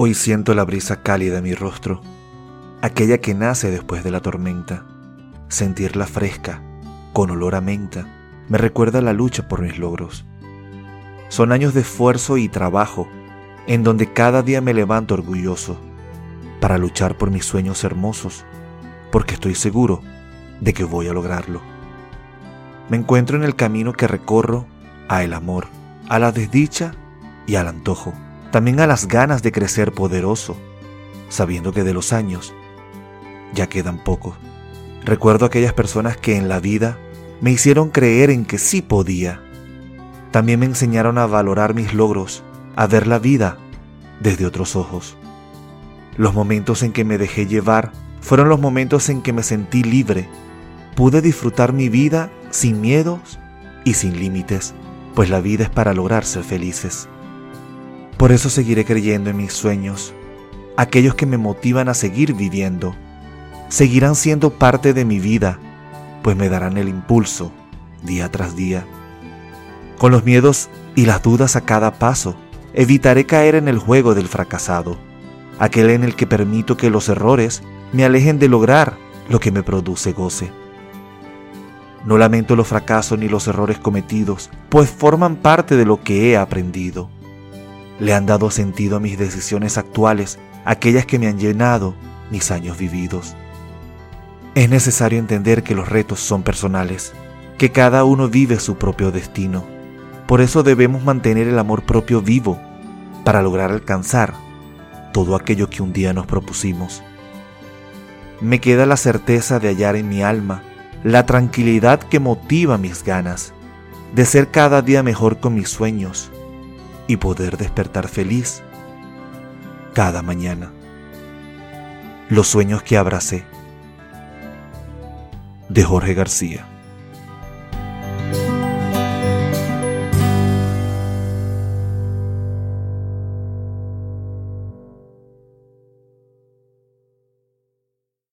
Hoy siento la brisa cálida en mi rostro, aquella que nace después de la tormenta. Sentirla fresca, con olor a menta, me recuerda la lucha por mis logros. Son años de esfuerzo y trabajo, en donde cada día me levanto orgulloso para luchar por mis sueños hermosos, porque estoy seguro de que voy a lograrlo. Me encuentro en el camino que recorro a el amor, a la desdicha y al antojo también a las ganas de crecer poderoso, sabiendo que de los años ya quedan pocos. Recuerdo aquellas personas que en la vida me hicieron creer en que sí podía. También me enseñaron a valorar mis logros, a ver la vida desde otros ojos. Los momentos en que me dejé llevar fueron los momentos en que me sentí libre. Pude disfrutar mi vida sin miedos y sin límites, pues la vida es para lograr ser felices. Por eso seguiré creyendo en mis sueños, aquellos que me motivan a seguir viviendo. Seguirán siendo parte de mi vida, pues me darán el impulso día tras día. Con los miedos y las dudas a cada paso, evitaré caer en el juego del fracasado, aquel en el que permito que los errores me alejen de lograr lo que me produce goce. No lamento los fracasos ni los errores cometidos, pues forman parte de lo que he aprendido le han dado sentido a mis decisiones actuales, aquellas que me han llenado mis años vividos. Es necesario entender que los retos son personales, que cada uno vive su propio destino. Por eso debemos mantener el amor propio vivo para lograr alcanzar todo aquello que un día nos propusimos. Me queda la certeza de hallar en mi alma la tranquilidad que motiva mis ganas, de ser cada día mejor con mis sueños, y poder despertar feliz cada mañana. Los sueños que abracé de Jorge García.